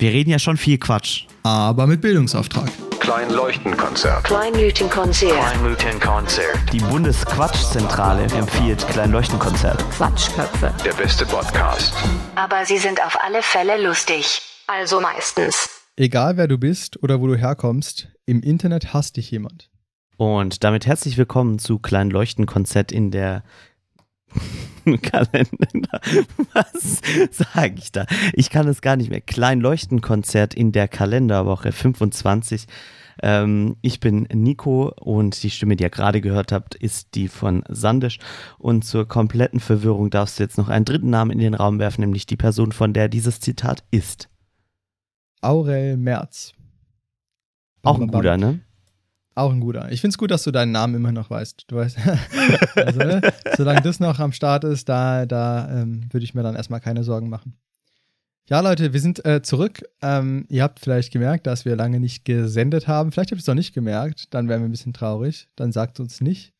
Wir reden ja schon viel Quatsch. Aber mit Bildungsauftrag. Kleinleuchtenkonzert. Kleinleuchtenkonzert. Kleinleuchtenkonzert. Die Bundesquatschzentrale empfiehlt Kleinleuchtenkonzert. Quatschköpfe. Der beste Podcast. Aber sie sind auf alle Fälle lustig. Also meistens. Egal wer du bist oder wo du herkommst, im Internet hasst dich jemand. Und damit herzlich willkommen zu Kleinleuchtenkonzert in der Kalender. Was sage ich da? Ich kann es gar nicht mehr. Kleinleuchtenkonzert in der Kalenderwoche 25. Ähm, ich bin Nico und die Stimme, die ihr gerade gehört habt, ist die von Sandisch. Und zur kompletten Verwirrung darfst du jetzt noch einen dritten Namen in den Raum werfen, nämlich die Person, von der dieses Zitat ist. Aurel Merz. Auch ein guter, ne? Auch ein guter. Ich finde es gut, dass du deinen Namen immer noch weißt. Du weißt, also, ne? solange das noch am Start ist, da, da ähm, würde ich mir dann erstmal keine Sorgen machen. Ja, Leute, wir sind äh, zurück. Ähm, ihr habt vielleicht gemerkt, dass wir lange nicht gesendet haben. Vielleicht habt ihr es noch nicht gemerkt. Dann wären wir ein bisschen traurig. Dann sagt uns nicht.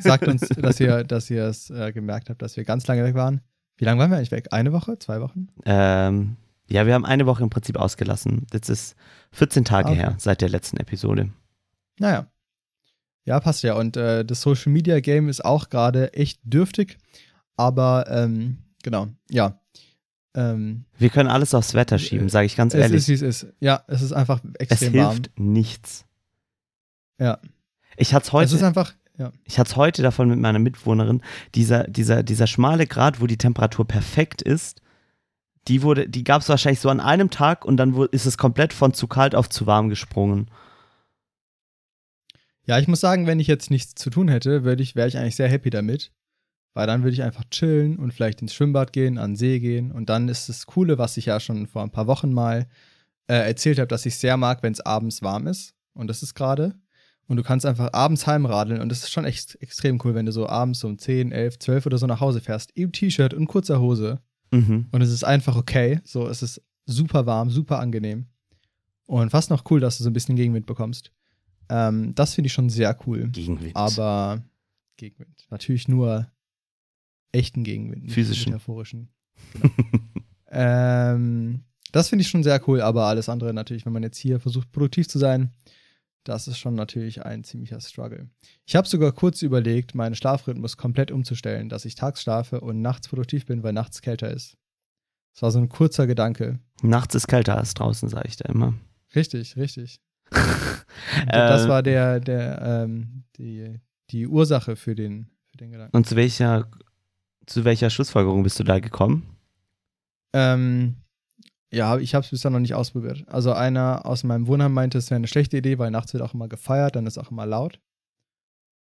Sagt uns, dass ihr, dass ihr es äh, gemerkt habt, dass wir ganz lange weg waren. Wie lange waren wir eigentlich weg? Eine Woche? Zwei Wochen? Ähm, ja, wir haben eine Woche im Prinzip ausgelassen. Das ist 14 Tage Okay. her seit der letzten Episode. Naja. Ja, passt ja. Und äh, das Social Media Game ist auch gerade echt dürftig. Aber ähm, genau, ja. Ähm, Wir können alles aufs Wetter schieben, sage ich ganz es ehrlich. ist, wie es ist. Ja, es ist einfach es extrem warm. hilft nichts. Ja. Ich hatte es Es ist heute, einfach, ja. ich hatte heute davon mit meiner Mitwohnerin, dieser, dieser, dieser schmale Grad, wo die Temperatur perfekt ist, die wurde, die gab es wahrscheinlich so an einem Tag und dann ist es komplett von zu kalt auf zu warm gesprungen. Ja, ich muss sagen, wenn ich jetzt nichts zu tun hätte, würde ich, wäre ich eigentlich sehr happy damit. Weil dann würde ich einfach chillen und vielleicht ins Schwimmbad gehen, an den See gehen. Und dann ist das Coole, was ich ja schon vor ein paar Wochen mal äh, erzählt habe, dass ich sehr mag, wenn es abends warm ist. Und das ist gerade. Und du kannst einfach abends heimradeln. Und das ist schon echt extrem cool, wenn du so abends um 10, 11, 12 oder so nach Hause fährst. Im T-Shirt und kurzer Hose. Mhm. Und es ist einfach okay. So, es ist super warm, super angenehm. Und fast noch cool, dass du so ein bisschen Gegenwind bekommst. Ähm, das finde ich schon sehr cool. Gegenwind. Aber Gegenwind. Natürlich nur echten Gegenwind. Physischen. Metaphorischen. Genau. ähm, das finde ich schon sehr cool, aber alles andere natürlich, wenn man jetzt hier versucht, produktiv zu sein, das ist schon natürlich ein ziemlicher Struggle. Ich habe sogar kurz überlegt, meinen Schlafrhythmus komplett umzustellen, dass ich tags schlafe und nachts produktiv bin, weil nachts kälter ist. Das war so ein kurzer Gedanke. Nachts ist kälter als draußen, sage ich da immer. Richtig, richtig. Das Äh, war der, der, ähm, die, die Ursache für den, für den Gedanken. Und zu welcher, zu welcher Schlussfolgerung bist du da gekommen? Ähm, ja, ich habe es bisher noch nicht ausprobiert. Also einer aus meinem Wohnheim meinte, es wäre eine schlechte Idee, weil nachts wird auch immer gefeiert, dann ist auch immer laut.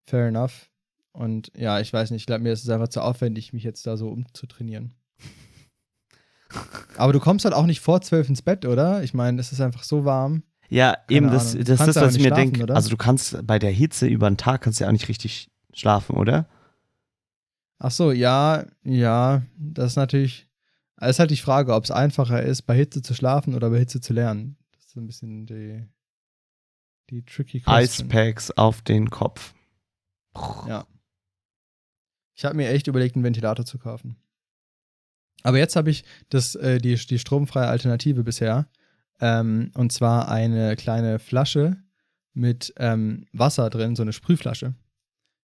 Fair enough. Und ja, ich weiß nicht, ich glaube, mir ist es einfach zu aufwendig, mich jetzt da so umzutrainieren. Aber du kommst halt auch nicht vor zwölf ins Bett, oder? Ich meine, es ist einfach so warm. Ja, eben, das, Ahnung. Das ist das, was ich mir denke. Also du kannst bei der Hitze über den Tag kannst du ja auch nicht richtig schlafen, oder? Ach so, ja, ja, das ist natürlich, es ist halt die Frage, ob es einfacher ist, bei Hitze zu schlafen oder bei Hitze zu lernen. Das ist so ein bisschen die, die tricky question. Icepacks auf den Kopf. Ja. Ich habe mir echt überlegt, einen Ventilator zu kaufen. Aber jetzt habe ich das, äh, die, die stromfreie Alternative bisher. Ähm, und zwar eine kleine Flasche mit ähm, Wasser drin, so eine Sprühflasche,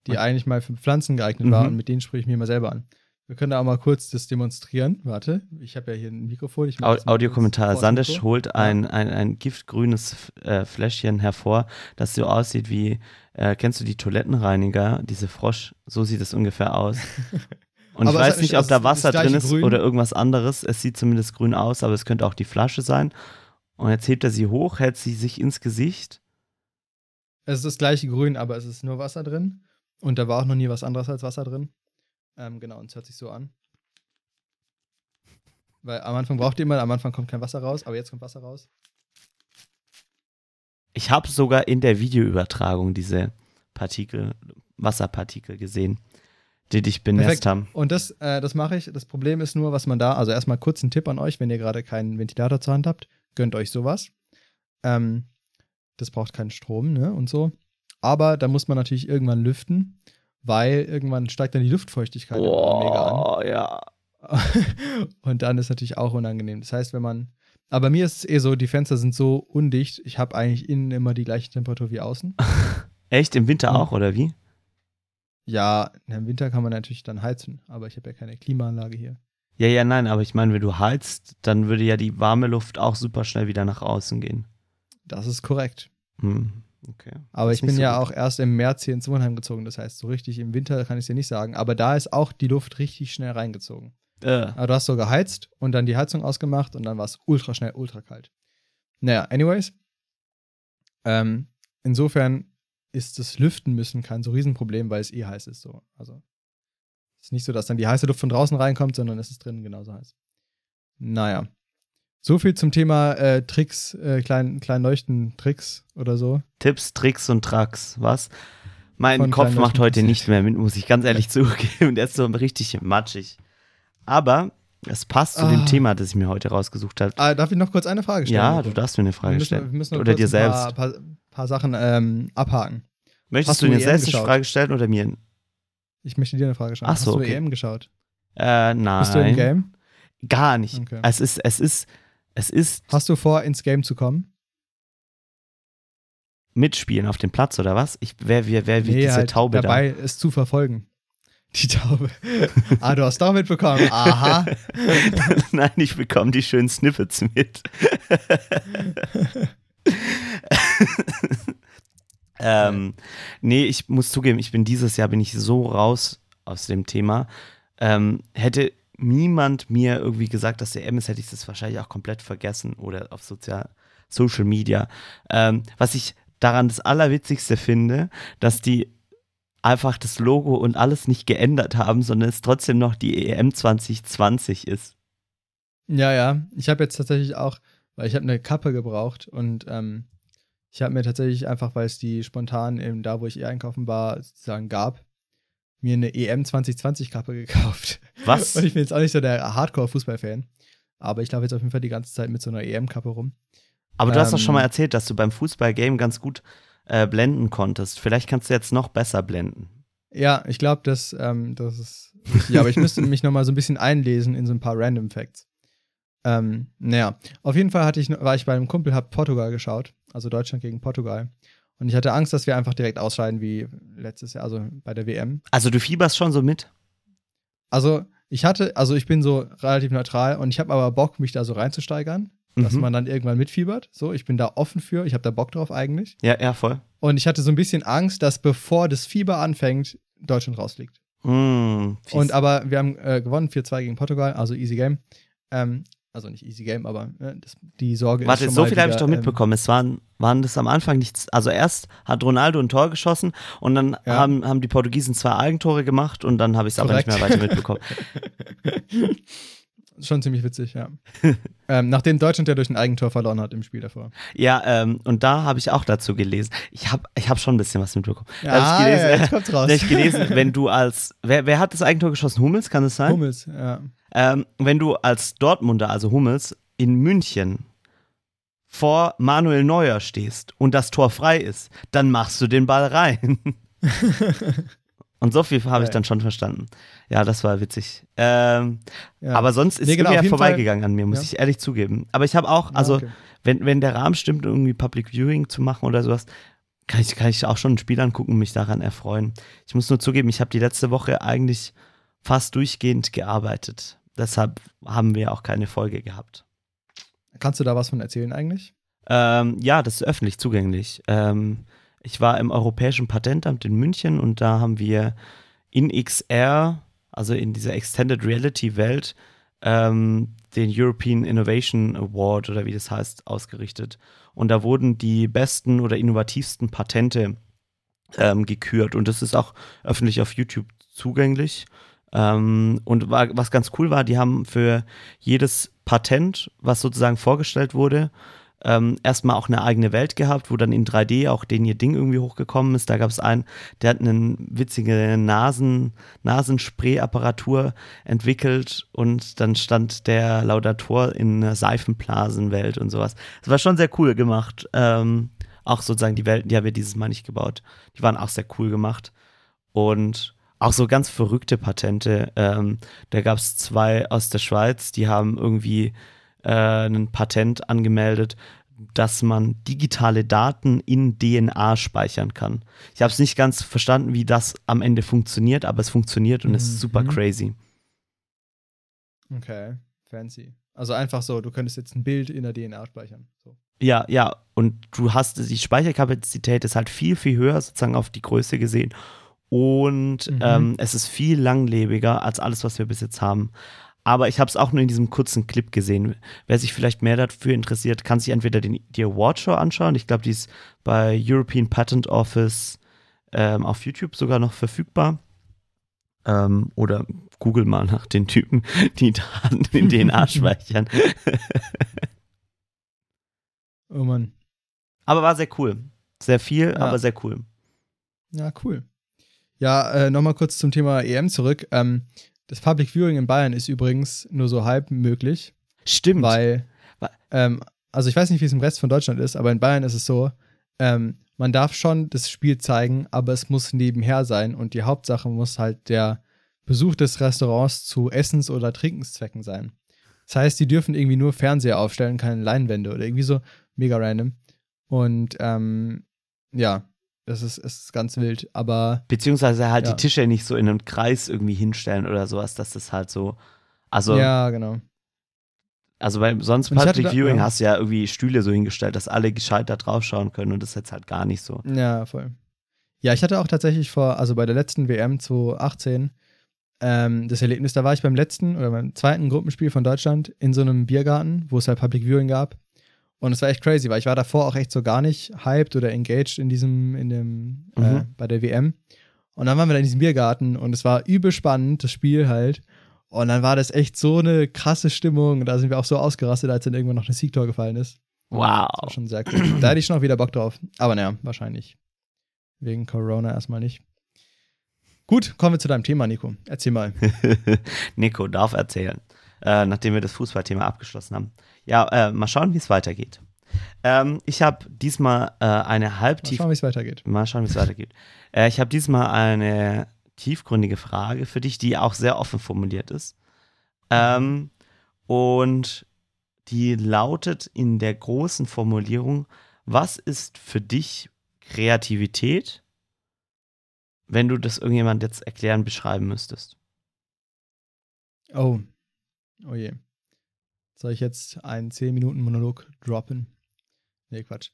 die Okay. eigentlich mal für Pflanzen geeignet war Mhm. und mit denen sprühe ich mir mal selber an. Wir können da auch mal kurz das demonstrieren. Warte, ich habe ja hier ein Mikrofon. Ich Audiokommentar. Mikro. holt ein, ein, ein giftgrünes äh, Fläschchen hervor, das so aussieht wie, äh, kennst du die Toilettenreiniger, diese Frosch, so sieht es ungefähr aus. Und ich Aber es weiß nicht, ob da Wasser drin ist Grün. oder irgendwas anderes. Es sieht zumindest grün aus, aber es könnte auch die Flasche sein. Und jetzt hebt er sie hoch, hält sie sich ins Gesicht. Es ist das gleiche Grün, aber es ist nur Wasser drin. Und da war auch noch nie was anderes als Wasser drin. Ähm, genau, und es hört sich so an. Weil am Anfang braucht ihr immer, am Anfang kommt kein Wasser raus, aber jetzt kommt Wasser raus. Ich habe sogar in der Videoübertragung diese Partikel, Wasserpartikel gesehen, die dich benetzt haben. Und das, äh, das mache ich. Das Problem ist nur, was man da, also erstmal kurz ein Tipp an euch, wenn ihr gerade keinen Ventilator zur Hand habt, gönnt euch sowas. Ähm, das braucht keinen Strom, ne? Und so. Aber da muss man natürlich irgendwann lüften, weil irgendwann steigt dann die Luftfeuchtigkeit mega an. Ja. Und dann ist natürlich auch unangenehm. Das heißt, wenn man Aber bei mir ist es eh so, die Fenster sind so undicht, ich habe eigentlich innen immer die gleiche Temperatur wie außen. Echt? Im Winter Hm. auch, oder wie? Ja, im Winter kann man natürlich dann heizen, aber ich habe ja keine Klimaanlage hier. Ja, ja, nein, aber ich meine, wenn du heizt, dann würde ja die warme Luft auch super schnell wieder nach außen gehen. Das ist korrekt. Hm, okay. Aber ich bin so ja gut. auch erst im März hier ins Wohnheim gezogen. Das heißt, so richtig im Winter kann ich es dir nicht sagen. Aber da ist auch die Luft richtig schnell reingezogen. Äh, Aber du hast so geheizt und dann die Heizung ausgemacht und dann war es ultra schnell, ultra kalt. Naja, anyways. Ähm, insofern ist das Lüften müssen kein so Riesenproblem, weil es eh heiß ist. So. Also es ist nicht so, dass dann die heiße Luft von draußen reinkommt, sondern es ist drinnen genauso heiß. Naja. So viel zum Thema äh, Tricks, äh, klein, klein Leuchten-Tricks oder so. Tipps, Tricks und Tracks, was? Mein Von Kopf kleinen macht heute nicht mehr mit, muss ich ganz ehrlich zugeben. Der ist so richtig matschig. Aber es passt zu dem Ah. Thema, das ich mir heute rausgesucht habe. Ah, darf ich noch kurz eine Frage stellen? Ja, du darfst mir eine wir Frage müssen, stellen. wir müssen Oder dir ein selbst. Paar, paar, paar Sachen ähm, abhaken. Möchtest Hast du du dir EM selbst eine? Frage stellen oder mir? Ich möchte dir eine Frage stellen. Ach so, Hast du okay. EM geschaut? Äh, nein. Bist du im Game? Gar nicht. Okay. Es ist, es ist, es ist Hast du vor, ins Game zu kommen? mitspielen auf dem Platz oder was? Ich wer wer wer wie diese halt Taube dabei, es zu verfolgen. Die Taube. ah, du hast doch mitbekommen. Aha. da. Nein, ich bekomme die schönen Snippets mit. ähm, nee, ich muss zugeben, ich bin dieses Jahr bin ich so raus aus dem Thema. Ähm, hätte niemand mir irgendwie gesagt, dass der M ist, hätte ich das wahrscheinlich auch komplett vergessen oder auf Sozial Social Media. Ähm, was ich daran das Allerwitzigste finde, dass die einfach das Logo und alles nicht geändert haben, sondern es trotzdem noch die EM 2020 ist. Ja, ja. Ich habe jetzt tatsächlich auch, weil ich habe eine Kappe gebraucht und ähm, ich habe mir tatsächlich einfach, weil es die spontan eben da, wo ich eh einkaufen war, sozusagen gab, mir eine EM 2020 Kappe gekauft. Was? Und ich bin jetzt auch nicht so der Hardcore-Fußball-Fan. Aber ich laufe jetzt auf jeden Fall die ganze Zeit mit so einer EM-Kappe rum. Aber du hast doch schon Ähm, mal erzählt, dass du beim Fußballgame ganz gut äh, blenden konntest. Vielleicht kannst du jetzt noch besser blenden. Ja, ich glaube, das, ähm, das ist richtig. Aber ich müsste mich noch mal so ein bisschen einlesen in so ein paar Random Facts. Ähm, naja, auf jeden Fall hatte ich, war ich bei einem Kumpel, hab Portugal geschaut, also Deutschland gegen Portugal. Und ich hatte Angst, dass wir einfach direkt ausscheiden wie letztes Jahr, also bei der WM. Also du fieberst schon so mit? Also ich hatte, also ich bin so relativ neutral und ich habe aber Bock, mich da so reinzusteigern, dass Mhm. man dann irgendwann mitfiebert. So, ich bin da offen für, ich habe da Bock drauf eigentlich. Ja, ja, voll. Und ich hatte so ein bisschen Angst, dass bevor das Fieber anfängt, Deutschland rausfliegt. Mm. Und aber wir haben äh, gewonnen, 4-2 gegen Portugal, also easy game. Ähm, also nicht easy game, aber äh, das, die Sorge Warte, ist schon so viel habe ich doch mitbekommen. Es waren, waren das am Anfang nichts. Also erst hat Ronaldo ein Tor geschossen und dann Ja. haben, haben die Portugiesen zwei Eigentore gemacht und dann habe ich es aber nicht mehr weiter mitbekommen. Schon ziemlich witzig, ja. ähm, nachdem Deutschland ja durch ein Eigentor verloren hat im Spiel davor. ja, ähm, und da habe ich auch dazu gelesen. Ich habe ich hab schon ein bisschen was mitbekommen. Hab Ah, ich gelesen, ja, jetzt kommt's raus. da ich gelesen, wenn du als, wer, wer hat das Eigentor geschossen? Hummels, kann es sein? Hummels, ja. Ähm, wenn du als Dortmunder, also Hummels, in München vor Manuel Neuer stehst und das Tor frei ist, dann machst du den Ball rein. und so viel habe ich Ja. dann schon verstanden. Ja, das war witzig. Ähm, ja. Aber sonst ist Nee, es genau, jeden vorbeigegangen an mir, muss Ja. ich ehrlich zugeben. Aber ich habe auch, Ja, also okay. wenn, wenn der Rahmen stimmt, irgendwie Public Viewing zu machen oder sowas, kann ich, kann ich auch schon ein Spiel angucken und mich daran erfreuen. Ich muss nur zugeben, ich habe die letzte Woche eigentlich fast durchgehend gearbeitet. Deshalb haben wir auch keine Folge gehabt. Kannst du da was von erzählen eigentlich? Ähm, ja, das ist öffentlich zugänglich. Ähm, ich war im Europäischen Patentamt in München und da haben wir in XR, also in dieser Extended Reality Welt, ähm, den European Innovation Award oder wie das heißt, ausgerichtet. Und da wurden die besten oder innovativsten Patente ähm, gekürt und das ist auch öffentlich auf YouTube zugänglich. Ähm, und war, was ganz cool war, die haben für jedes Patent, was sozusagen vorgestellt wurde, ähm, erstmal auch eine eigene Welt gehabt, wo dann in 3D auch den ihr Ding irgendwie hochgekommen ist. Da gab es einen, der hat eine witzige Nasen, Nasenspray-Apparatur entwickelt und dann stand der Laudator in einer Seifenblasenwelt und sowas. Das war schon sehr cool gemacht. Ähm, auch sozusagen die Welten, die haben wir dieses Mal nicht gebaut. Die waren auch sehr cool gemacht. Und auch so ganz verrückte Patente. Ähm, da gab es zwei aus der Schweiz, die haben irgendwie äh, ein Patent angemeldet, dass man digitale Daten in DNA speichern kann. Ich habe es nicht ganz verstanden, wie das am Ende funktioniert, aber es funktioniert und es ist super Mhm. crazy. Okay, fancy. Also einfach so, du könntest jetzt ein Bild in der DNA speichern. So. Ja, ja, und du hast die Speicherkapazität ist halt viel, viel höher, sozusagen auf die Größe gesehen. Und Mhm. ähm, es ist viel langlebiger als alles, was wir bis jetzt haben. Aber ich habe es auch nur in diesem kurzen Clip gesehen. Wer sich vielleicht mehr dafür interessiert, kann sich entweder den, die Awardshow anschauen. Ich glaube, die ist bei European Patent Office ähm, auf YouTube sogar noch verfügbar. Ähm, oder google mal nach den Typen, die Daten in DNA speichern. Oh Mann. Aber war sehr cool. Sehr viel, Ja. aber sehr cool. Ja, cool. Ja, äh, nochmal kurz zum Thema EM zurück. Ähm, das Public Viewing in Bayern ist übrigens nur so halb möglich, Stimmt. weil, ähm, also ich weiß nicht, wie es im Rest von Deutschland ist, aber in Bayern ist es so, ähm, man darf schon das Spiel zeigen, aber es muss nebenher sein und die Hauptsache muss halt der Besuch des Restaurants zu Essens- oder Trinkenszwecken sein. Das heißt, die dürfen irgendwie nur Fernseher aufstellen, keine Leinwände oder irgendwie so mega random. Und ähm, ja, das ist, ist ganz wild, aber Beziehungsweise halt Ja. die Tische nicht so in einem Kreis irgendwie hinstellen oder sowas, dass das halt so. Also, ja, genau. also bei sonst hatte Public da- Viewing ja. hast du ja irgendwie Stühle so hingestellt, dass alle gescheit da drauf schauen können und das ist jetzt halt gar nicht so. Ja, voll. Ja, ich hatte auch tatsächlich vor, also bei der letzten WM 2018, ähm, das Erlebnis, da war ich beim letzten oder beim zweiten Gruppenspiel von Deutschland in so einem Biergarten, wo es halt Public Viewing gab. Und es war echt crazy, weil ich war davor auch echt so gar nicht hyped oder engaged in diesem, in dem, äh, Mhm. bei der WM. Und dann waren wir da in diesem Biergarten und es war übel spannend, das Spiel halt. Und dann war das echt so eine krasse Stimmung. Da sind wir auch so ausgerastet, als dann irgendwann noch ein Siegtor gefallen ist. Das war Wow. schon sehr cool. Da hätte ich schon auch wieder Bock drauf. Aber naja, wahrscheinlich. Wegen Corona erstmal nicht. Gut, kommen wir zu deinem Thema, Nico. Erzähl mal. Nico darf erzählen, äh, nachdem wir das Fußballthema abgeschlossen haben. Ja, äh, mal schauen, wie es weitergeht. Ähm, ich habe diesmal äh, eine Mal halbtief schauen, wie es weitergeht. Mal schauen, wie es weitergeht. Äh, ich habe diesmal eine tiefgründige Frage für dich, die auch sehr offen formuliert ist. Ähm, und die lautet in der großen Formulierung, was ist für dich Kreativität, wenn du das irgendjemand jetzt erklären, beschreiben müsstest? Oh. Oh je. Soll ich jetzt einen 10-Minuten-Monolog droppen? Nee, Quatsch.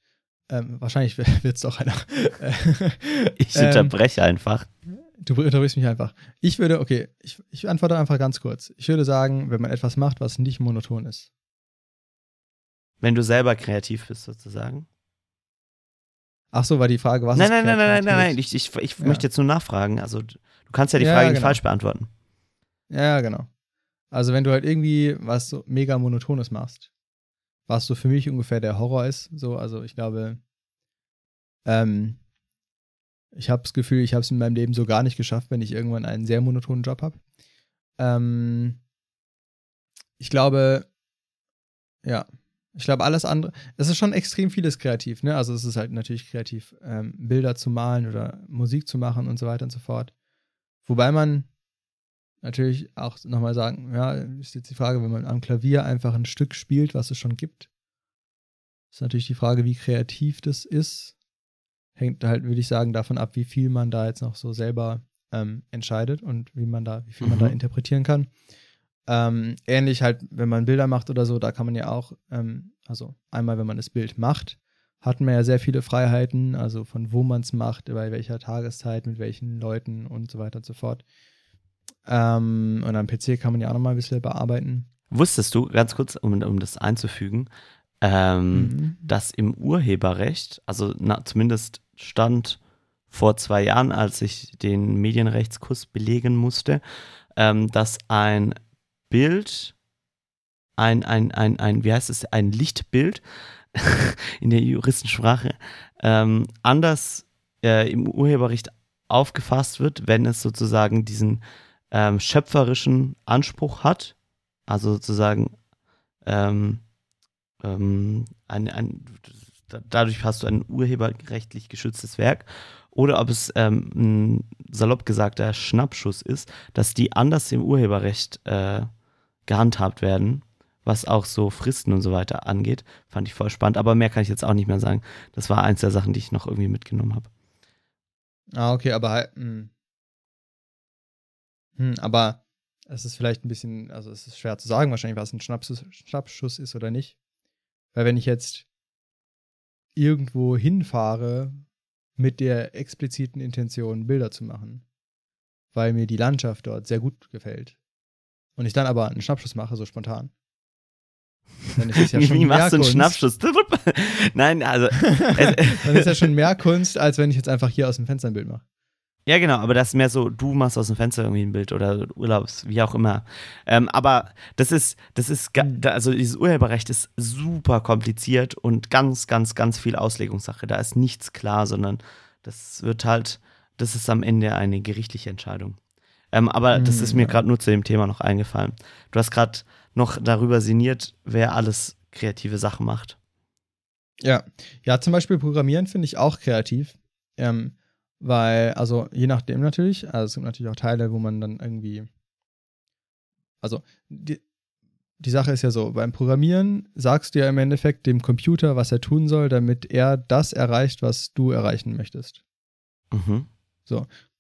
Ähm, wahrscheinlich wird es doch einer. Ich Ähm, unterbreche einfach. Du unterbrichst mich einfach. Ich würde, okay, ich, ich antworte einfach ganz kurz. Ich würde sagen, wenn man etwas macht, was nicht monoton ist. Wenn du selber kreativ bist, sozusagen. Ach so, war die Frage, was nein, ist nein, nein, nein, nein, nein, nein. Ich, ich, ich Ja. möchte jetzt nur nachfragen. Also, du kannst ja die Ja, Frage nicht genau. falsch beantworten. Ja, genau. Also wenn du halt irgendwie was so mega monotones machst, was so für mich ungefähr der Horror ist, so, also ich glaube, ähm, ich habe das Gefühl, ich habe es in meinem Leben so gar nicht geschafft, wenn ich irgendwann einen sehr monotonen Job habe. Ähm, ich glaube, ja, ich glaube alles andere, es ist schon extrem vieles kreativ, ne? Also es ist halt natürlich kreativ, ähm, Bilder zu malen oder Musik zu machen und so weiter und so fort. Wobei man natürlich auch nochmal sagen, ja, ist jetzt die Frage, wenn man am Klavier einfach ein Stück spielt, was es schon gibt, ist natürlich die Frage, wie kreativ das ist. Hängt halt, würde ich sagen, davon ab, wie viel man da jetzt noch so selber ähm, entscheidet und wie man da, wie viel man da Mhm. interpretieren kann. Ähm, ähnlich halt, wenn man Bilder macht oder so, da kann man ja auch, ähm, also einmal, wenn man das Bild macht, hat man ja sehr viele Freiheiten, also von wo man es macht, bei welcher Tageszeit, mit welchen Leuten und so weiter und so fort. Ähm, und am PC kann man ja auch nochmal ein bisschen bearbeiten. Wusstest du, ganz kurz, um, um das einzufügen, ähm, Mhm. dass im Urheberrecht, also na, zumindest stand vor zwei Jahren, als ich den Medienrechtskurs belegen musste, ähm, dass ein Bild, ein, ein, ein, ein, wie heißt es, ein Lichtbild in der Juristensprache ähm, anders äh, im Urheberrecht aufgefasst wird, wenn es sozusagen diesen ähm, schöpferischen Anspruch hat, also sozusagen ähm, ähm, ein, ein, da- dadurch hast du ein urheberrechtlich geschütztes Werk, oder ob es ähm, ein salopp gesagter Schnappschuss ist, dass die anders im Urheberrecht äh, gehandhabt werden, was auch so Fristen und so weiter angeht. Fand ich voll spannend, aber mehr kann ich jetzt auch nicht mehr sagen. Das war eins der Sachen, die ich noch irgendwie mitgenommen habe. Ah, okay, aber halt, hm. Aber es ist vielleicht ein bisschen, also es ist schwer zu sagen, wahrscheinlich, was ein Schnaps, Schnappschuss ist oder nicht. Weil wenn ich jetzt irgendwo hinfahre mit der expliziten Intention, Bilder zu machen, weil mir die Landschaft dort sehr gut gefällt, und ich dann aber einen Schnappschuss mache, so spontan, dann ist es ja Wie, schon wie machst du einen. Schnappschuss? Nein, also. dann ist ja schon mehr Kunst, als wenn ich jetzt einfach hier aus dem Fenster ein Bild mache. Ja, genau, aber das ist mehr so, du machst aus dem Fenster irgendwie ein Bild oder Urlaubs, wie auch immer. Ähm, aber das ist, das ist, also dieses Urheberrecht ist super kompliziert und ganz, ganz, ganz viel Auslegungssache. Da ist nichts klar, sondern das wird halt, das ist am Ende eine gerichtliche Entscheidung. Ähm, aber das Mm, ist mir ja. gerade nur zu dem Thema noch eingefallen. Du hast gerade noch darüber sinniert, wer alles kreative Sachen macht. Ja, ja, zum Beispiel Programmieren finde ich auch kreativ. Ähm, weil, also je nachdem natürlich, also es gibt natürlich auch Teile, wo man dann irgendwie, also die, die Sache ist ja so, beim Programmieren sagst du ja im Endeffekt dem Computer, was er tun soll, damit er das erreicht, was du erreichen möchtest. Mhm.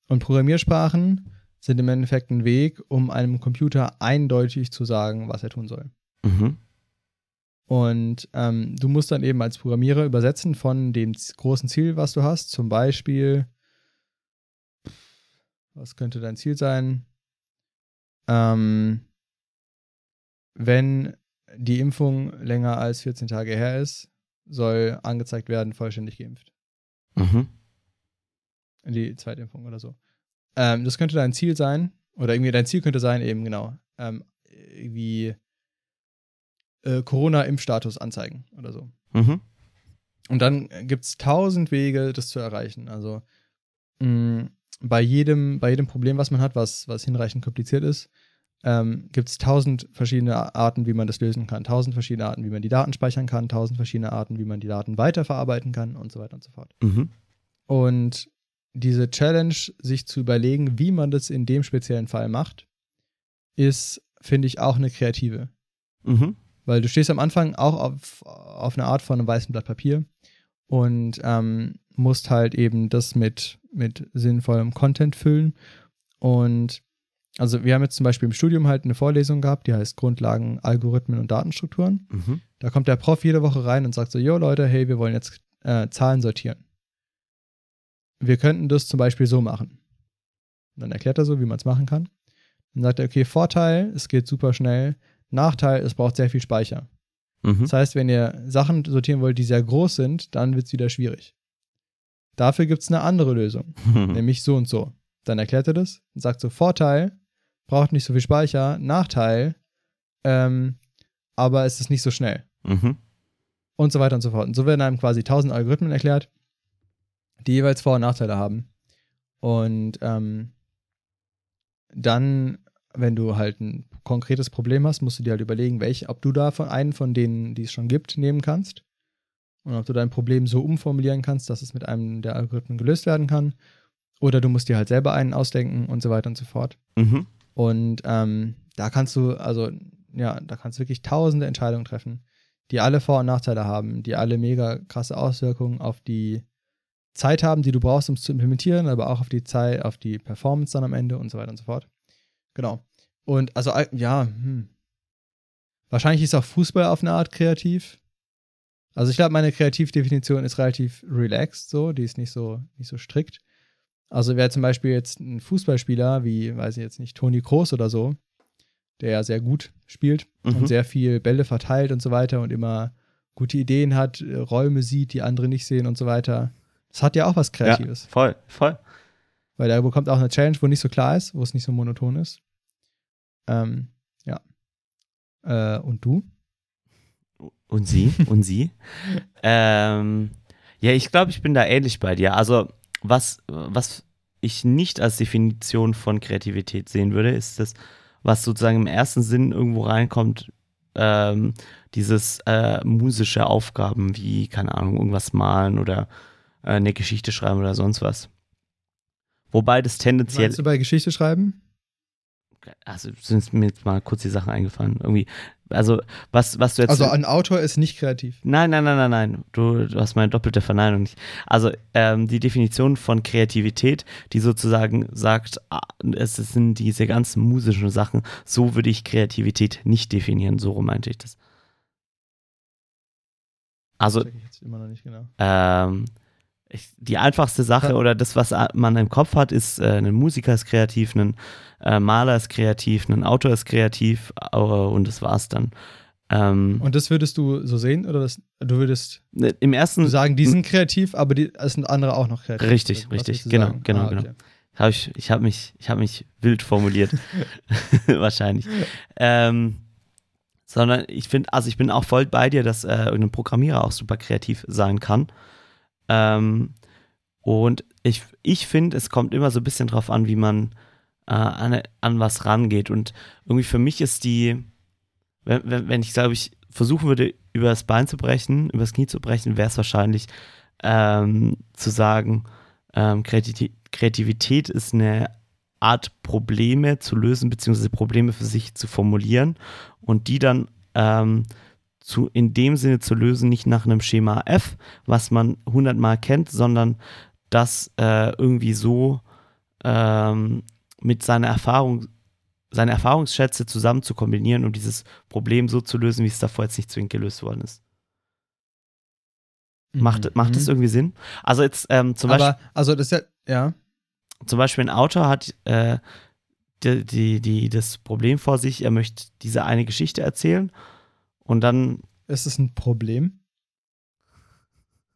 Und Programmiersprachen sind im Endeffekt ein Weg, um einem Computer eindeutig zu sagen, was er tun soll. Mhm. Und ähm, du musst dann eben als Programmierer übersetzen von dem großen Ziel, was du hast. Zum Beispiel, was könnte dein Ziel sein? Ähm, wenn die Impfung länger als 14 Tage her ist, soll angezeigt werden, vollständig geimpft. Mhm. Die Zweitimpfung oder so. Ähm, das könnte dein Ziel sein, oder irgendwie dein Ziel könnte sein, eben genau, ähm, irgendwie äh, Corona-Impfstatus anzeigen oder so. Mhm. Und dann gibt es tausend Wege, das zu erreichen. Also mh, bei jedem, bei jedem Problem, was man hat, was, was hinreichend kompliziert ist, ähm, gibt es tausend verschiedene Arten, wie man das lösen kann. Tausend verschiedene Arten, wie man die Daten speichern kann, tausend verschiedene Arten, wie man die Daten weiterverarbeiten kann und so weiter und so fort. Mhm. Und diese Challenge, sich zu überlegen, wie man das in dem speziellen Fall macht, ist, finde ich, auch eine kreative. Mhm. Weil du stehst am Anfang auch auf, auf eine Art von einem weißen Blatt Papier und ähm, musst halt eben das mit, mit sinnvollem Content füllen. Und also wir haben jetzt zum Beispiel im Studium halt eine Vorlesung gehabt, die heißt Grundlagen, Algorithmen und Datenstrukturen. Mhm. Da kommt der Prof jede Woche rein und sagt so, yo Leute, hey, wir wollen jetzt äh, Zahlen sortieren. Wir könnten das zum Beispiel so machen. Und dann erklärt er so, wie man es machen kann. Dann sagt er, okay, Vorteil, es geht super schnell. Nachteil, es braucht sehr viel Speicher. Mhm. Das heißt, wenn ihr Sachen sortieren wollt, die sehr groß sind, dann wird es wieder schwierig. Dafür gibt es eine andere Lösung, nämlich so und so. Dann erklärt er das und sagt so, Vorteil, braucht nicht so viel Speicher, Nachteil, ähm, aber es ist nicht so schnell Mhm. und so weiter und so fort. Und so werden einem quasi tausend Algorithmen erklärt, die jeweils Vor- und Nachteile haben. Und ähm, dann, wenn du halt ein konkretes Problem hast, musst du dir halt überlegen, welch, ob du da von einen von denen, die es schon gibt, nehmen kannst. Und ob du dein Problem so umformulieren kannst, dass es mit einem der Algorithmen gelöst werden kann. Oder du musst dir halt selber einen ausdenken und so weiter und so fort. Mhm. Und ähm, da kannst du, also, ja, da kannst du wirklich tausende Entscheidungen treffen, die alle Vor- und Nachteile haben, die alle mega krasse Auswirkungen auf die Zeit haben, die du brauchst, um es zu implementieren, aber auch auf die Zeit, auf die Performance dann am Ende und so weiter und so fort. Genau. Und also, ja, hm. wahrscheinlich ist auch Fußball auf eine Art kreativ. Also ich glaube, meine Kreativdefinition ist relativ relaxed, so, die ist nicht so, nicht so strikt. Also wäre zum Beispiel jetzt ein Fußballspieler, wie, weiß ich jetzt nicht, Toni Kroos oder so, der ja sehr gut spielt Mhm. und sehr viel Bälle verteilt und so weiter und immer gute Ideen hat, Räume sieht, die andere nicht sehen und so weiter. Das hat ja auch was Ja, Kreatives. voll, voll. Weil er bekommt auch eine Challenge, wo nicht so klar ist, wo es nicht so monoton ist. Ähm, ja. Äh, und du? Und sie? Und sie? ähm, ja, ich glaube, ich bin da ähnlich bei dir. Also, was, was ich nicht als Definition von Kreativität sehen würde, ist das, was sozusagen im ersten Sinn irgendwo reinkommt, ähm, dieses äh, musische Aufgaben wie, keine Ahnung, irgendwas malen oder äh, eine Geschichte schreiben oder sonst was. Wobei das tendenziell Meinst du bei Geschichte schreiben? also sind mir jetzt mal kurz die Sachen eingefallen. Irgendwie also was, was du jetzt. Also ein Autor ist nicht kreativ. Nein, nein, nein, nein, nein. Du, du hast meine doppelte Verneinung nicht. Also ähm, die Definition von Kreativität, die sozusagen sagt, ah, es sind diese ganzen musischen Sachen, so würde ich Kreativität nicht definieren. So rum meinte ich das. Also, Check ich jetzt immer noch nicht genau. ähm, ich, die einfachste Sache Ja. oder das, was man im Kopf hat, ist, äh, ein Musiker ist kreativ, ein äh, Maler ist kreativ, ein Autor ist kreativ äh, und das war's dann. Ähm, Und das würdest du so sehen oder das, du würdest Im ersten sagen, die sind kreativ, aber die, es sind andere auch noch kreativ. Richtig, Was richtig, genau, sagen? genau, Ah, genau. okay. habe ich, ich habe mich, ich habe mich wild formuliert, wahrscheinlich. Ähm, sondern ich finde, also ich bin auch voll bei dir, dass äh, irgendein Programmierer auch super kreativ sein kann. Ähm, und ich, ich finde, es kommt immer so ein bisschen drauf an, wie man äh, an, an was rangeht. Und irgendwie für mich ist die, wenn, wenn, wenn ich, glaube ich, versuchen würde, über das Bein zu brechen, über das Knie zu brechen, wäre es wahrscheinlich ähm, zu sagen, ähm, Kreativität, ist eine Art Probleme zu lösen, beziehungsweise Probleme für sich zu formulieren und die dann ähm, zu, in dem Sinne zu lösen, nicht nach einem Schema F, was man hundertmal kennt, sondern das äh, irgendwie so ähm, mit seiner Erfahrung, seine Erfahrungsschätze zusammen zu kombinieren, um dieses Problem so zu lösen, wie es davor jetzt nicht zwingend gelöst worden ist. Macht, macht das Mhm. irgendwie Sinn? Also jetzt ähm, zum Beispiel Aber, also das ist ja, ja. zum Beispiel ein Autor hat äh, die, die, die, das Problem vor sich, er möchte diese eine Geschichte erzählen und dann Ist es ein Problem?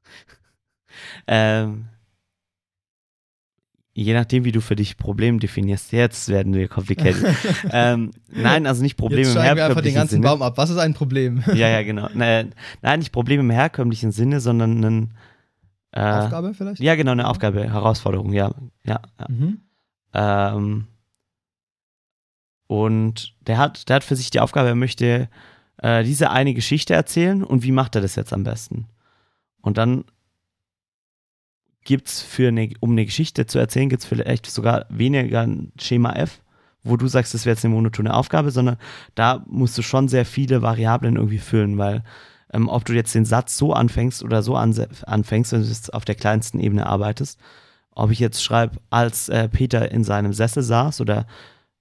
ähm, je nachdem, wie du für dich Problem definierst, jetzt werden wir complicated. ähm, nein, also nicht Probleme Jetzt im steigen wir einfach den herkömmlichen ganzen Sinne. Baum ab. Was ist ein Problem? Ja, ja, genau. Nein, nein, nicht Probleme im herkömmlichen Sinne, sondern ein äh, Aufgabe vielleicht? Ja, genau, eine Aufgabe, Herausforderung, ja. ja, ja. Mhm. Ähm, und der hat, der hat für sich die Aufgabe, er möchte äh, diese eine Geschichte erzählen und wie macht er das jetzt am besten? Und dann gibt es für eine, um eine Geschichte zu erzählen, gibt es vielleicht sogar weniger ein Schema F, wo du sagst, das wäre jetzt eine monotone Aufgabe, sondern da musst du schon sehr viele Variablen irgendwie füllen, weil ähm, ob du jetzt den Satz so anfängst oder so anfängst, wenn du jetzt auf der kleinsten Ebene arbeitest, ob ich jetzt schreibe, als äh, Peter in seinem Sessel saß oder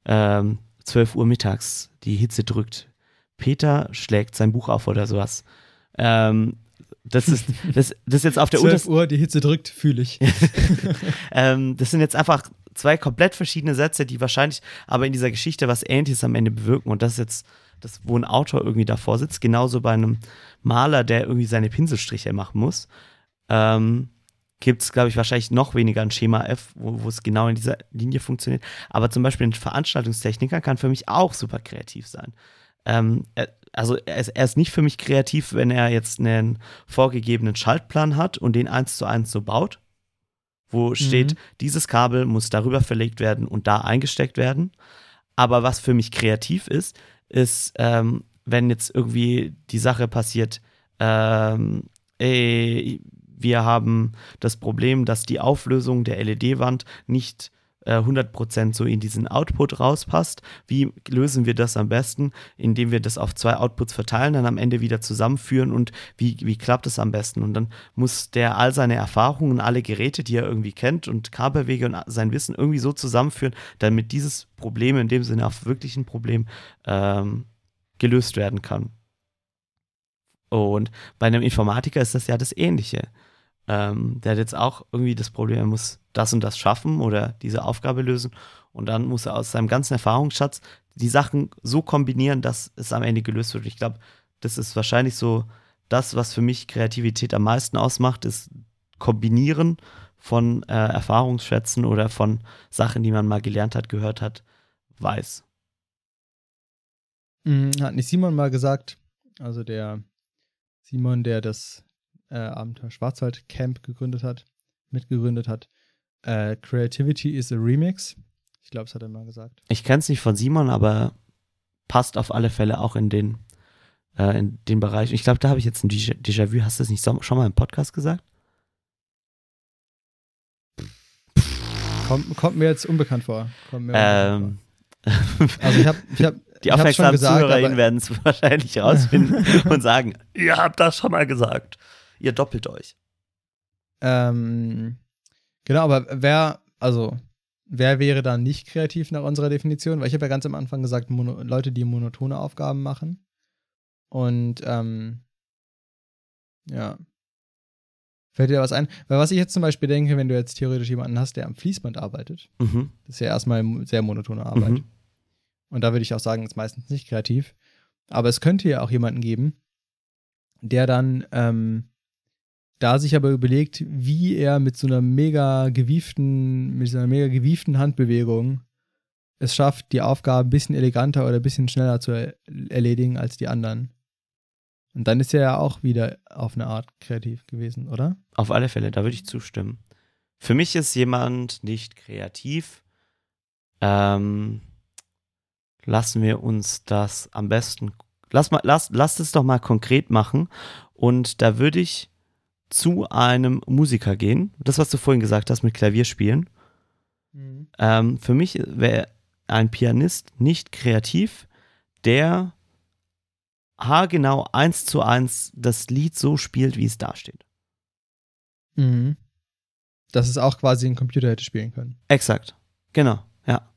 ähm, 12 Uhr mittags die Hitze drückt, Peter schlägt sein Buch auf oder sowas. Ähm, das ist, das, das ist jetzt auf der 12 untersten Uhr, die Hitze drückt, fühle ich. ähm, das sind jetzt einfach zwei komplett verschiedene Sätze, die wahrscheinlich aber in dieser Geschichte was Ähnliches am Ende bewirken. Und das ist jetzt das, wo ein Autor irgendwie davor sitzt, genauso bei einem Maler, der irgendwie seine Pinselstriche machen muss. Ähm, Gibt es, glaube ich, wahrscheinlich noch weniger ein Schema F, wo es genau in dieser Linie funktioniert. Aber zum Beispiel ein Veranstaltungstechniker kann für mich auch super kreativ sein. Ähm, er, also er ist, er ist nicht für mich kreativ, wenn er jetzt einen vorgegebenen Schaltplan hat und den eins zu eins so baut wo steht, dieses Kabel muss darüber verlegt werden und da eingesteckt werden. Aber was für mich kreativ ist, ist, ähm, wenn jetzt irgendwie die Sache passiert, ähm, ey, wir haben das Problem, dass die Auflösung der LED-Wand nicht äh, 100% so in diesen Output rauspasst. Wie lösen wir das am besten? Indem wir das auf zwei Outputs verteilen, dann am Ende wieder zusammenführen und wie, wie klappt es am besten? Und dann muss der all seine Erfahrungen, alle Geräte, die er irgendwie kennt und Kabelwege und sein Wissen irgendwie so zusammenführen, damit dieses Problem in dem Sinne auch wirklich ein Problem ähm, gelöst werden kann. Und bei einem Informatiker ist das ja das Ähnliche. Ähm, der hat jetzt auch irgendwie das Problem, er muss das und das schaffen oder diese Aufgabe lösen. Und dann muss er aus seinem ganzen Erfahrungsschatz die Sachen so kombinieren, dass es am Ende gelöst wird. Ich glaube, das ist wahrscheinlich so das, was für mich Kreativität am meisten ausmacht, ist Kombinieren von äh, Erfahrungsschätzen oder von Sachen, die man mal gelernt hat, gehört hat, weiß. Mhm, Hat nicht Simon mal gesagt, also der Simon, der das äh, Abenteuer Schwarzwald Camp gegründet hat, mitgegründet hat, äh, Creativity is a Remix. Ich glaube, das hat er mal gesagt. Ich kenne es nicht von Simon, aber passt auf alle Fälle auch in den, äh, in den Bereich. Ich glaube, da habe ich jetzt ein Déjà- Déjà-vu. Hast du das nicht schon mal im Podcast gesagt? Kommt, kommt mir jetzt unbekannt vor. Ähm, vor. Also ich habe ich hab, Die aufmerksamen gesagt, ZuhörerInnen werden es wahrscheinlich herausfinden und sagen, ihr habt das schon mal gesagt. Ihr doppelt euch. Ähm, genau, aber wer, also, wer wäre dann nicht kreativ nach unserer Definition? Weil ich habe ja ganz am Anfang gesagt, mono, Leute, die monotone Aufgaben machen. Und, ähm, ja. Fällt dir was ein? Weil was ich jetzt zum Beispiel denke, wenn du jetzt theoretisch jemanden hast, der am Fließband arbeitet, Mhm. das ist ja erstmal sehr monotone Arbeit. Mhm. Und da würde ich auch sagen, ist meistens nicht kreativ. Aber es könnte ja auch jemanden geben, der dann ähm, da sich aber überlegt, wie er mit so einer mega gewieften, mit so einer mega gewieften Handbewegung es schafft, die Aufgabe ein bisschen eleganter oder ein bisschen schneller zu er erledigen als die anderen. Und dann ist er ja auch wieder auf eine Art kreativ gewesen, oder? Auf alle Fälle, da würde ich zustimmen. Für mich ist jemand nicht kreativ. Ähm, lassen wir uns das am besten. Lass, mal, lass, lass es doch mal konkret machen. Und da würde ich zu einem Musiker gehen. Das, was du vorhin gesagt hast mit Klavierspielen. Ähm, für mich wäre ein Pianist nicht kreativ, der haargenau eins zu eins das Lied so spielt, wie es da steht. Mhm. Dass es auch quasi ein Computer hätte spielen können. Exakt. Genau, ja.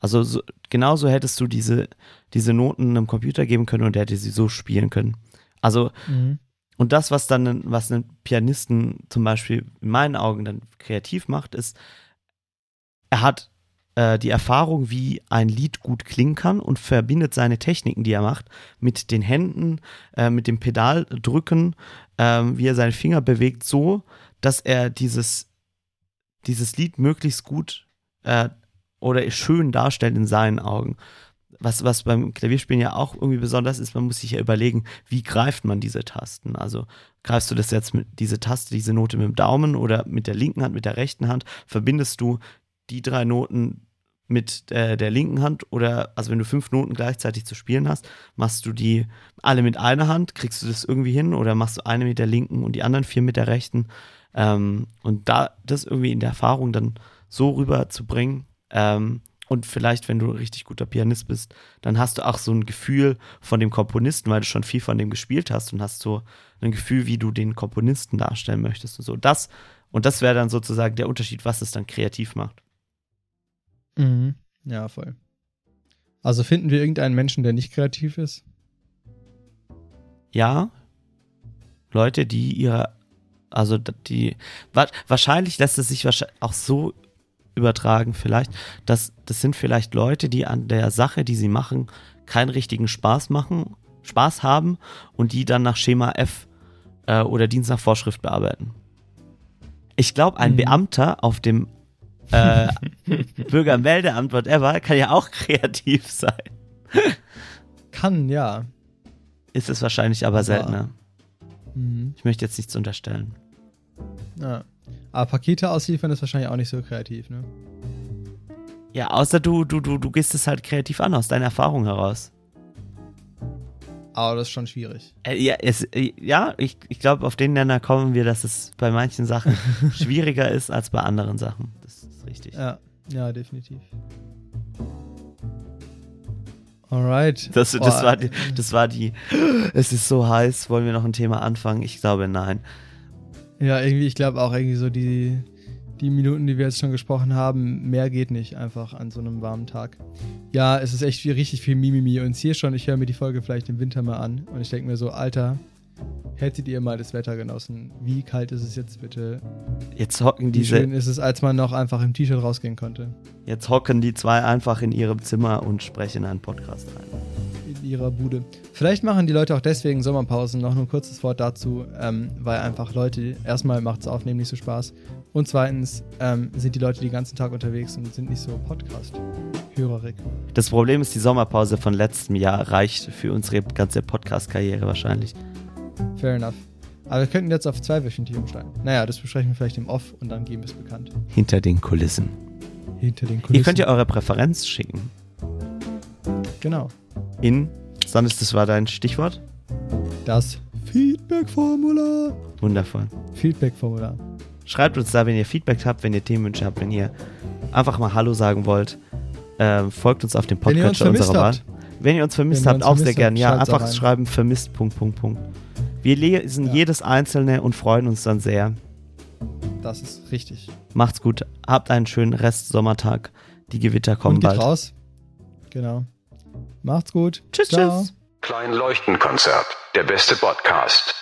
Also so, genauso hättest du diese, diese Noten einem Computer geben können und der hätte sie so spielen können. Also, Mhm. Und das, was dann was einen Pianisten zum Beispiel in meinen Augen dann kreativ macht, ist, er hat äh, die Erfahrung, wie ein Lied gut klingen kann und verbindet seine Techniken, die er macht, mit den Händen, äh, mit dem Pedaldrücken, ähm, wie er seine Finger bewegt, so, dass er dieses, dieses Lied möglichst gut äh, oder schön darstellt in seinen Augen. Was, was beim Klavierspielen ja auch irgendwie besonders ist, man muss sich ja überlegen, wie greift man diese Tasten? Also greifst du das jetzt mit diese Taste, diese Note mit dem Daumen oder mit der linken Hand, mit der rechten Hand? Verbindest du die drei Noten mit äh, der linken Hand oder, also wenn du fünf Noten gleichzeitig zu spielen hast, machst du die alle mit einer Hand, kriegst du das irgendwie hin oder machst du eine mit der linken und die anderen vier mit der rechten? Ähm, und da das irgendwie in der Erfahrung dann so rüberzubringen ähm, und vielleicht, wenn du ein richtig guter Pianist bist, dann hast du auch so ein Gefühl von dem Komponisten, weil du schon viel von dem gespielt hast und hast so ein Gefühl, wie du den Komponisten darstellen möchtest und so. Das und das wäre dann sozusagen der Unterschied, was es dann kreativ macht. Mhm. Ja, voll. Also finden wir irgendeinen Menschen, der nicht kreativ ist? Ja, Leute, die ihre, also die, wa wahrscheinlich lässt es sich wahrscheinlich auch so übertragen, vielleicht, dass das sind vielleicht Leute, die an der Sache, die sie machen, keinen richtigen Spaß machen, Spaß haben und die dann nach Schema F äh, oder Dienst nach Vorschrift bearbeiten. Ich glaube, ein Mhm. Beamter auf dem äh, Bürgermeldeamt, whatever, kann ja auch kreativ sein. Kann, ja. Ist es wahrscheinlich aber seltener. Mhm. Ich möchte jetzt nichts unterstellen. ja. Aber Pakete ausliefern ist wahrscheinlich auch nicht so kreativ, ne? Ja, außer du, du, du, du gehst es halt kreativ an, aus deiner Erfahrung heraus. Aber das ist schon schwierig. Äh, ja, es, äh, ja, ich, ich glaube, auf den Nenner kommen wir, dass es bei manchen Sachen schwieriger ist als bei anderen Sachen. Das ist richtig. Ja, ja, definitiv. Alright. Das, das, Boah, war die, das war die, es ist so heiß, wollen wir noch ein Thema anfangen? Ich glaube, nein. Ja, irgendwie, ich glaube auch irgendwie so die, die Minuten, die wir jetzt schon gesprochen haben, mehr geht nicht einfach an so einem warmen Tag. Ja, es ist echt viel, richtig viel Mimimi und hier schon, ich höre mir die Folge vielleicht im Winter mal an und ich denke mir so, Alter, hättet ihr mal das Wetter genossen? Wie kalt ist es jetzt bitte? Jetzt hocken Wie schön ist es, als man noch einfach im T-Shirt rausgehen konnte? jetzt hocken die zwei einfach in ihrem Zimmer und sprechen einen Podcast rein. Ihrer Bude. Vielleicht machen die Leute auch deswegen Sommerpausen. Noch nur ein kurzes Wort dazu, ähm, weil einfach Leute, erstmal macht es Aufnehmen nicht so Spaß und zweitens ähm, sind die Leute den ganzen Tag unterwegs und sind nicht so Podcast-hörerig. Das Problem ist, die Sommerpause von letztem Jahr reicht für unsere ganze Podcast-Karriere wahrscheinlich. Fair enough. Aber wir könnten jetzt auf zweiwöchentlich umsteigen. Naja, das besprechen wir vielleicht im Off und dann geben wir es bekannt. Hinter den Kulissen. Hinter den Kulissen. Ihr könnt ja eure Präferenz schicken. Genau in, Sandis, das war dein Stichwort? Das Feedback-Formular. Wundervoll. Feedback-Formular. Schreibt uns da, wenn ihr Feedback habt, wenn ihr Themenwünsche habt, wenn ihr einfach mal Hallo sagen wollt. Ähm, folgt uns auf dem Podcast unserer Wahl. Wenn ihr uns vermisst habt, uns auch vermisst sehr gerne. Ja, einfach schreiben vermisst. Punkt, Punkt, Punkt. Wir lesen ja. jedes einzelne und freuen uns dann sehr. Das ist richtig. Macht's gut. Habt einen schönen Rest Sommertag. Die Gewitter kommen und geht bald. raus. Genau. Macht's gut. Tschüss, Ciao. tschüss. Klein Leuchtenkonzert, der beste Podcast.